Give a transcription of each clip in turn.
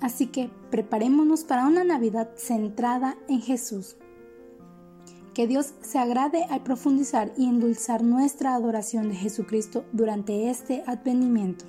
Así que preparémonos para una Navidad centrada en Jesús. Que Dios se agrade al profundizar y endulzar nuestra adoración de Jesucristo durante este advenimiento.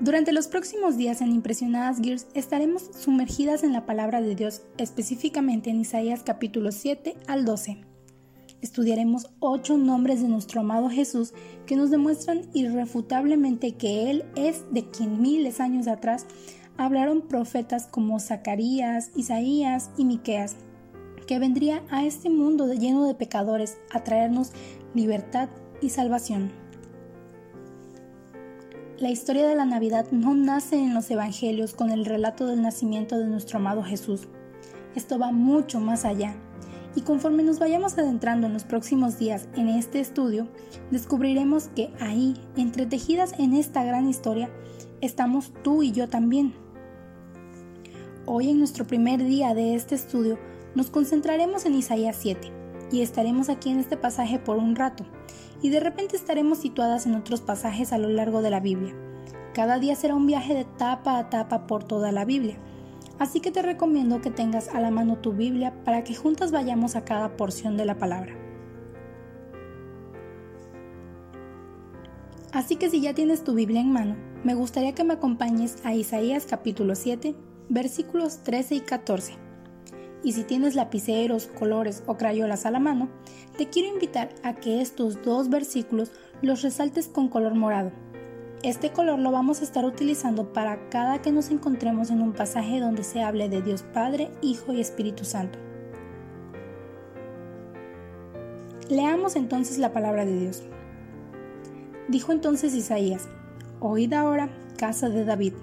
Durante los próximos días en Impresionadas Gears estaremos sumergidas en la palabra de Dios, específicamente en Isaías capítulo 7 al 12. Estudiaremos ocho nombres de nuestro amado Jesús que nos demuestran irrefutablemente que Él es de quien miles años atrás hablaron profetas como Zacarías, Isaías y Miqueas, que vendría a este mundo lleno de pecadores a traernos libertad y salvación. La historia de la Navidad no nace en los Evangelios con el relato del nacimiento de nuestro amado Jesús. Esto va mucho más allá. Y conforme nos vayamos adentrando en los próximos días en este estudio, descubriremos que ahí, entretejidas en esta gran historia, estamos tú y yo también. Hoy en nuestro primer día de este estudio nos concentraremos en Isaías 7 y estaremos aquí en este pasaje por un rato y de repente estaremos situadas en otros pasajes a lo largo de la Biblia. Cada día será un viaje de tapa a tapa por toda la Biblia. Así que te recomiendo que tengas a la mano tu Biblia para que juntas vayamos a cada porción de la palabra. Así que si ya tienes tu Biblia en mano, me gustaría que me acompañes a Isaías capítulo 7, versículos 13 y 14 y si tienes lapiceros, colores o crayolas a la mano, te quiero invitar a que estos dos versículos los resaltes con color morado. Este color lo vamos a estar utilizando para cada que nos encontremos en un pasaje donde se hable de Dios Padre, Hijo y Espíritu Santo. Leamos entonces la palabra de Dios. Dijo entonces Isaías, Oíd ahora, casa de David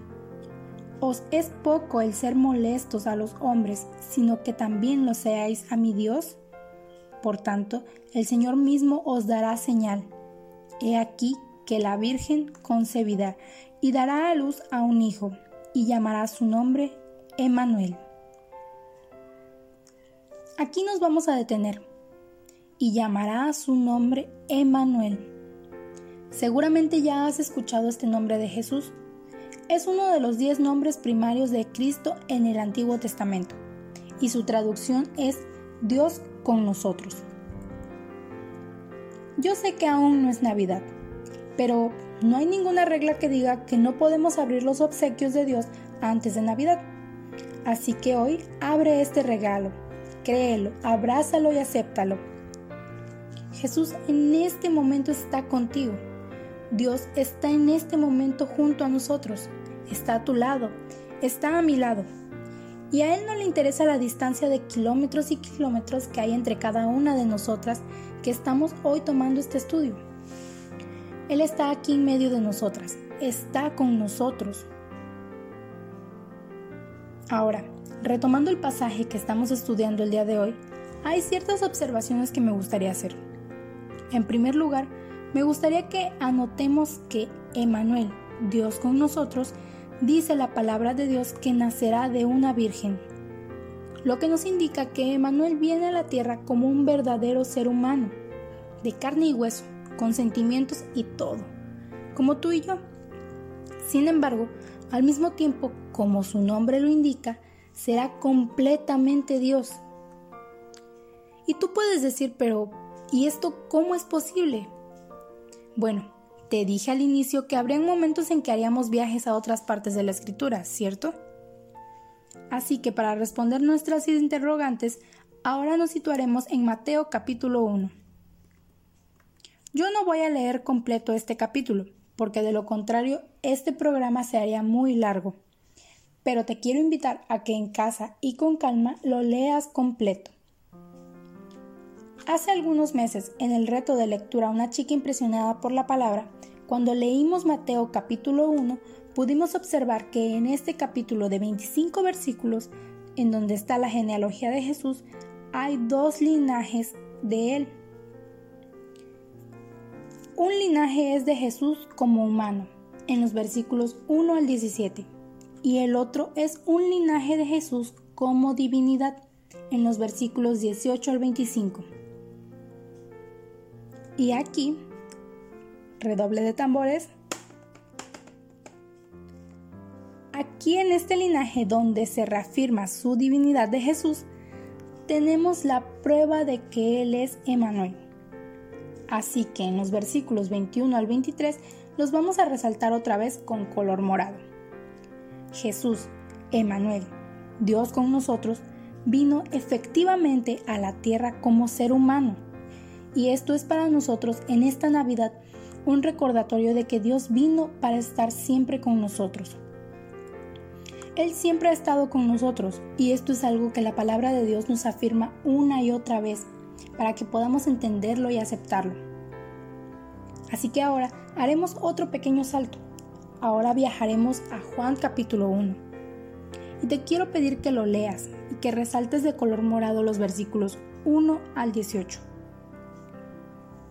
os es poco el ser molestos a los hombres, sino que también lo seáis a mi Dios. Por tanto, el Señor mismo os dará señal. He aquí que la Virgen concebirá y dará a luz a un hijo, y llamará su nombre Emmanuel. Aquí nos vamos a detener. Y llamará a su nombre Emmanuel. Seguramente ya has escuchado este nombre de Jesús es uno de los diez nombres primarios de Cristo en el Antiguo Testamento y su traducción es Dios con nosotros. Yo sé que aún no es Navidad, pero no hay ninguna regla que diga que no podemos abrir los obsequios de Dios antes de Navidad. Así que hoy abre este regalo, créelo, abrázalo y acéptalo. Jesús en este momento está contigo. Dios está en este momento junto a nosotros está a tu lado, está a mi lado. Y a Él no le interesa la distancia de kilómetros y kilómetros que hay entre cada una de nosotras que estamos hoy tomando este estudio. Él está aquí en medio de nosotras, está con nosotros. Ahora, retomando el pasaje que estamos estudiando el día de hoy, hay ciertas observaciones que me gustaría hacer. En primer lugar, me gustaría que anotemos que Emanuel, Dios con nosotros, dice la palabra de Dios que nacerá de una virgen, lo que nos indica que Emanuel viene a la tierra como un verdadero ser humano, de carne y hueso, con sentimientos y todo, como tú y yo. Sin embargo, al mismo tiempo, como su nombre lo indica, será completamente Dios. Y tú puedes decir, pero ¿y esto cómo es posible? Bueno, te dije al inicio que habrían momentos en que haríamos viajes a otras partes de la escritura, ¿cierto? Así que para responder nuestras interrogantes, ahora nos situaremos en Mateo capítulo 1. Yo no voy a leer completo este capítulo, porque de lo contrario este programa se haría muy largo. Pero te quiero invitar a que en casa y con calma lo leas completo. Hace algunos meses, en el reto de lectura Una chica impresionada por la palabra, cuando leímos Mateo capítulo 1, pudimos observar que en este capítulo de 25 versículos, en donde está la genealogía de Jesús, hay dos linajes de él. Un linaje es de Jesús como humano, en los versículos 1 al 17, y el otro es un linaje de Jesús como divinidad, en los versículos 18 al 25. Y aquí, redoble de tambores, aquí en este linaje donde se reafirma su divinidad de Jesús, tenemos la prueba de que Él es Emanuel. Así que en los versículos 21 al 23 los vamos a resaltar otra vez con color morado. Jesús, Emanuel, Dios con nosotros, vino efectivamente a la tierra como ser humano. Y esto es para nosotros en esta Navidad un recordatorio de que Dios vino para estar siempre con nosotros. Él siempre ha estado con nosotros y esto es algo que la palabra de Dios nos afirma una y otra vez para que podamos entenderlo y aceptarlo. Así que ahora haremos otro pequeño salto. Ahora viajaremos a Juan capítulo 1. Y te quiero pedir que lo leas y que resaltes de color morado los versículos 1 al 18.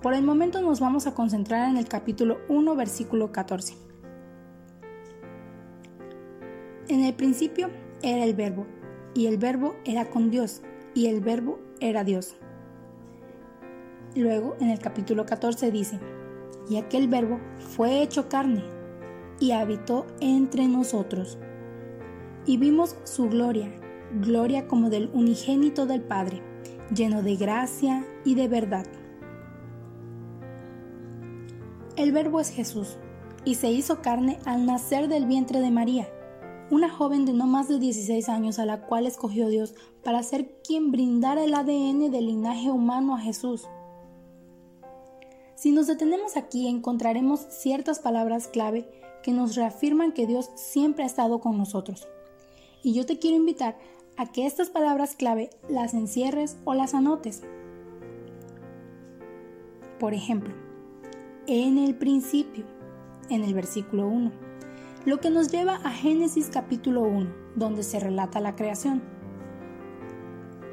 Por el momento nos vamos a concentrar en el capítulo 1, versículo 14. En el principio era el verbo, y el verbo era con Dios, y el verbo era Dios. Luego, en el capítulo 14 dice, y aquel verbo fue hecho carne, y habitó entre nosotros. Y vimos su gloria, gloria como del unigénito del Padre, lleno de gracia y de verdad. El verbo es Jesús, y se hizo carne al nacer del vientre de María, una joven de no más de 16 años a la cual escogió Dios para ser quien brindara el ADN del linaje humano a Jesús. Si nos detenemos aquí encontraremos ciertas palabras clave que nos reafirman que Dios siempre ha estado con nosotros. Y yo te quiero invitar a que estas palabras clave las encierres o las anotes. Por ejemplo, en el principio, en el versículo 1, lo que nos lleva a Génesis capítulo 1, donde se relata la creación.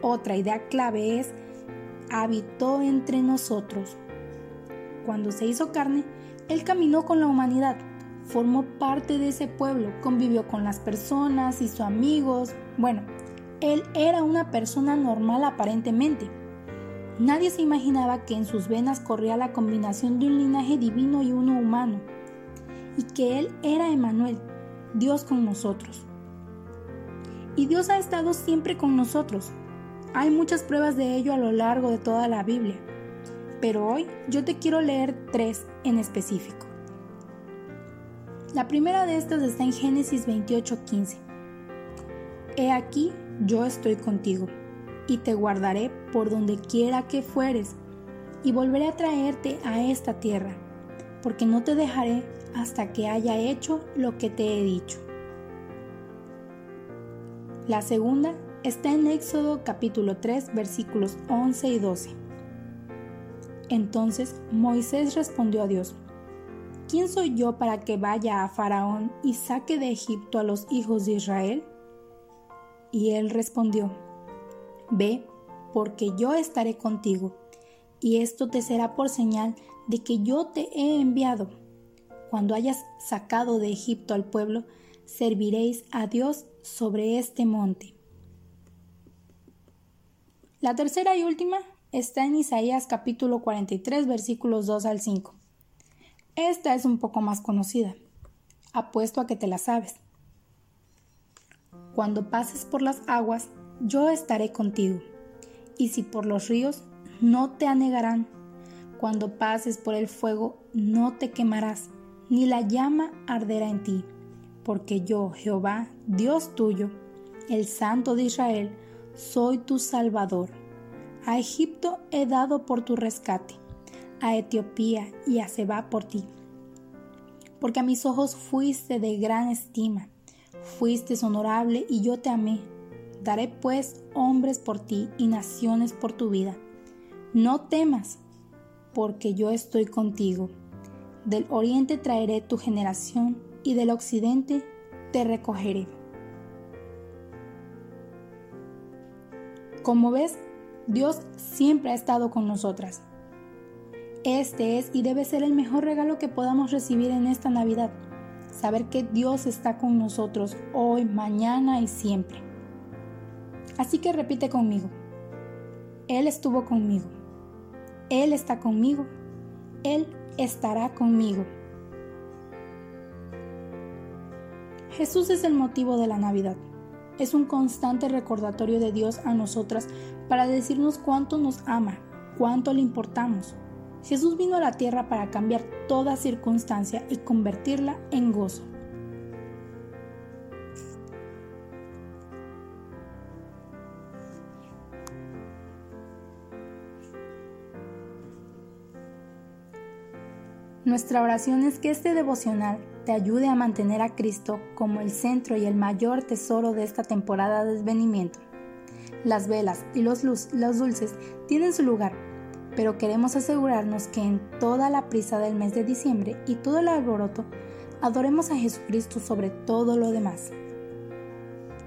Otra idea clave es, habitó entre nosotros. Cuando se hizo carne, Él caminó con la humanidad, formó parte de ese pueblo, convivió con las personas, hizo amigos, bueno, él era una persona normal aparentemente. Nadie se imaginaba que en sus venas corría la combinación de un linaje divino y uno humano, y que Él era Emanuel, Dios con nosotros. Y Dios ha estado siempre con nosotros. Hay muchas pruebas de ello a lo largo de toda la Biblia, pero hoy yo te quiero leer tres en específico. La primera de estas está en Génesis 28:15. He aquí yo estoy contigo, y te guardaré por donde quiera que fueres, y volveré a traerte a esta tierra, porque no te dejaré hasta que haya hecho lo que te he dicho. La segunda está en Éxodo capítulo 3 versículos 11 y 12. Entonces Moisés respondió a Dios, ¿quién soy yo para que vaya a Faraón y saque de Egipto a los hijos de Israel? Y él respondió, Ve, porque yo estaré contigo, y esto te será por señal de que yo te he enviado. Cuando hayas sacado de Egipto al pueblo, serviréis a Dios sobre este monte. La tercera y última está en Isaías capítulo 43 versículos 2 al 5. Esta es un poco más conocida. Apuesto a que te la sabes. Cuando pases por las aguas, yo estaré contigo. Y si por los ríos, no te anegarán. Cuando pases por el fuego, no te quemarás, ni la llama arderá en ti. Porque yo, Jehová, Dios tuyo, el Santo de Israel, soy tu Salvador. A Egipto he dado por tu rescate, a Etiopía y a Seba por ti. Porque a mis ojos fuiste de gran estima Fuiste honorable y yo te amé. Daré pues hombres por ti y naciones por tu vida. No temas, porque yo estoy contigo. Del oriente traeré tu generación y del occidente te recogeré. Como ves, Dios siempre ha estado con nosotras. Este es y debe ser el mejor regalo que podamos recibir en esta Navidad saber que Dios está con nosotros hoy, mañana y siempre. Así que repite conmigo, Él estuvo conmigo, Él está conmigo Él estará conmigo. Jesús es el motivo de la Navidad. Es un constante recordatorio de Dios a nosotras para decirnos cuánto nos ama, cuánto le importamos. Jesús vino a la tierra para cambiar toda circunstancia y convertirla en gozo. Nuestra oración es que este devocional te ayude a mantener a Cristo como el centro y el mayor tesoro de esta temporada de desvenimiento. Las velas y los, los dulces tienen su lugar, pero queremos asegurarnos que en toda la prisa del mes de diciembre y todo el alboroto, adoremos a Jesucristo sobre todo lo demás.